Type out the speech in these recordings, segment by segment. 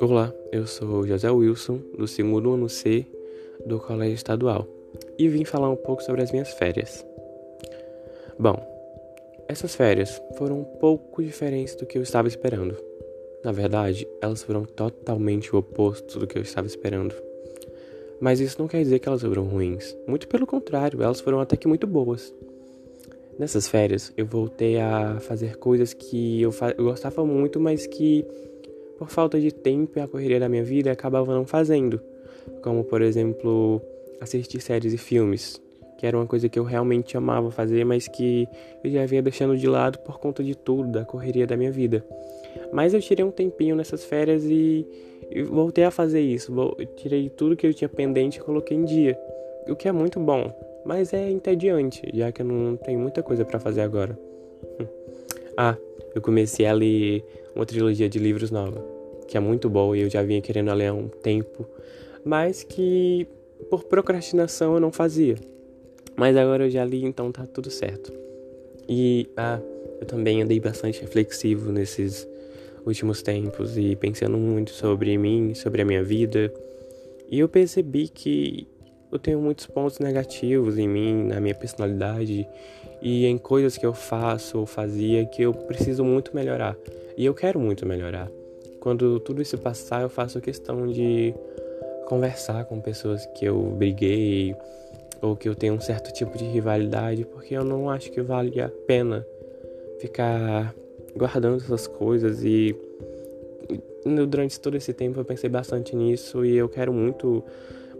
Olá, eu sou José Wilson, do segundo ano C do Colégio Estadual, e vim falar um pouco sobre as minhas férias. Bom, essas férias foram um pouco diferentes do que eu estava esperando. Na verdade, elas foram totalmente o oposto do que eu estava esperando. Mas isso não quer dizer que elas foram ruins. Muito pelo contrário, elas foram até que muito boas. Nessas férias, eu voltei a fazer coisas que eu, eu gostava muito, mas que por falta de tempo e a correria da minha vida, acabava não fazendo. Como, por exemplo, assistir séries e filmes, que era uma coisa que eu realmente amava fazer, mas que eu já vinha deixando de lado por conta de tudo, da correria da minha vida. Mas eu tirei um tempinho nessas férias e, e voltei a fazer isso. Tirei tudo que eu tinha pendente e coloquei em dia, o que é muito bom, mas é entediante, já que eu não tenho muita coisa para fazer agora. ah, eu comecei a ler uma trilogia de livros nova, que é muito boa e eu já vinha querendo ler há um tempo, mas que por procrastinação eu não fazia. Mas agora eu já li, então tá tudo certo. E ah, eu também andei bastante reflexivo nesses últimos tempos e pensando muito sobre mim, sobre a minha vida. E eu percebi que eu tenho muitos pontos negativos em mim, na minha personalidade e em coisas que eu faço ou fazia que eu preciso muito melhorar. E eu quero muito melhorar. Quando tudo isso passar, eu faço questão de conversar com pessoas que eu briguei ou que eu tenho um certo tipo de rivalidade, porque eu não acho que vale a pena ficar guardando essas coisas e durante todo esse tempo eu pensei bastante nisso e eu quero muito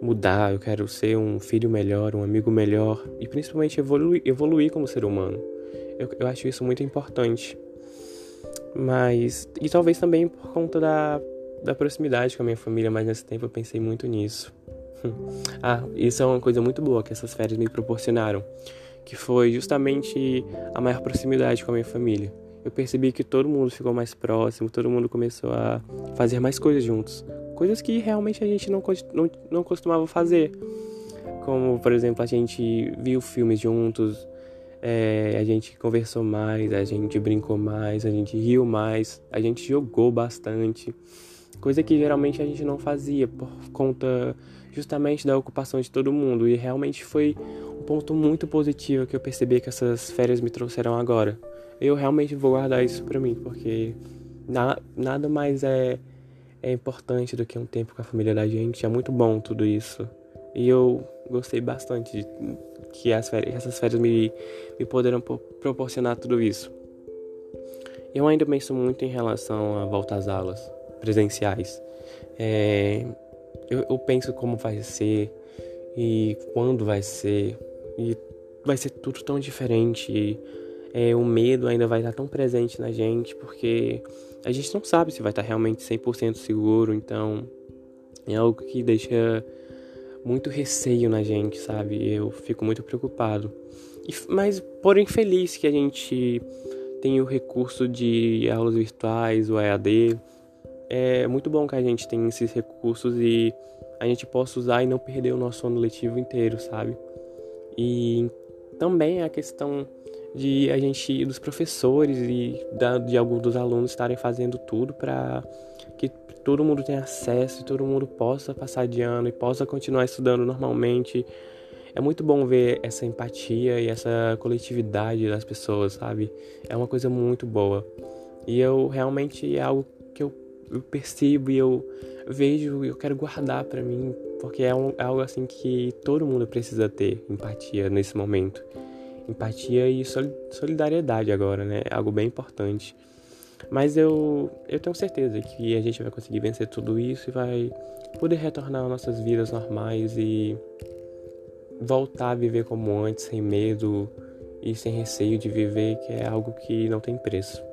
mudar, eu quero ser um filho melhor, um amigo melhor e principalmente evoluir, evoluir como ser humano. Eu, eu acho isso muito importante. Mas. E talvez também por conta da, da proximidade com a minha família, mas nesse tempo eu pensei muito nisso. ah, isso é uma coisa muito boa que essas férias me proporcionaram, que foi justamente a maior proximidade com a minha família. Eu percebi que todo mundo ficou mais próximo, todo mundo começou a fazer mais coisas juntos, coisas que realmente a gente não, não, não costumava fazer. Como, por exemplo, a gente viu filmes juntos, é, a gente conversou mais, a gente brincou mais, a gente riu mais, a gente jogou bastante. Coisa que geralmente a gente não fazia por conta justamente da ocupação de todo mundo. E realmente foi um ponto muito positivo que eu percebi que essas férias me trouxeram agora. Eu realmente vou guardar isso para mim, porque na, nada mais é é importante do que um tempo com a família da gente. É muito bom tudo isso. E eu gostei bastante de que as férias, essas férias me, me poderam proporcionar tudo isso. Eu ainda penso muito em relação à volta às aulas presenciais. É, eu, eu penso como vai ser e quando vai ser. E vai ser tudo tão diferente. E, é, o medo ainda vai estar tão presente na gente, porque a gente não sabe se vai estar realmente 100% seguro, então é algo que deixa muito receio na gente, sabe? Eu fico muito preocupado. E, mas, porém, feliz que a gente tem o recurso de aulas virtuais, o EAD. É muito bom que a gente tenha esses recursos e a gente possa usar e não perder o nosso ano letivo inteiro, sabe? E também a questão de a gente, dos professores e da, de alguns dos alunos estarem fazendo tudo para que todo mundo tenha acesso e todo mundo possa passar de ano e possa continuar estudando normalmente. É muito bom ver essa empatia e essa coletividade das pessoas, sabe? É uma coisa muito boa. E eu realmente é algo que eu, eu percebo e eu vejo e eu quero guardar para mim, porque é, um, é algo assim que todo mundo precisa ter empatia nesse momento empatia e solidariedade agora, né? É algo bem importante. Mas eu, eu tenho certeza que a gente vai conseguir vencer tudo isso e vai poder retornar às nossas vidas normais e voltar a viver como antes, sem medo e sem receio de viver, que é algo que não tem preço.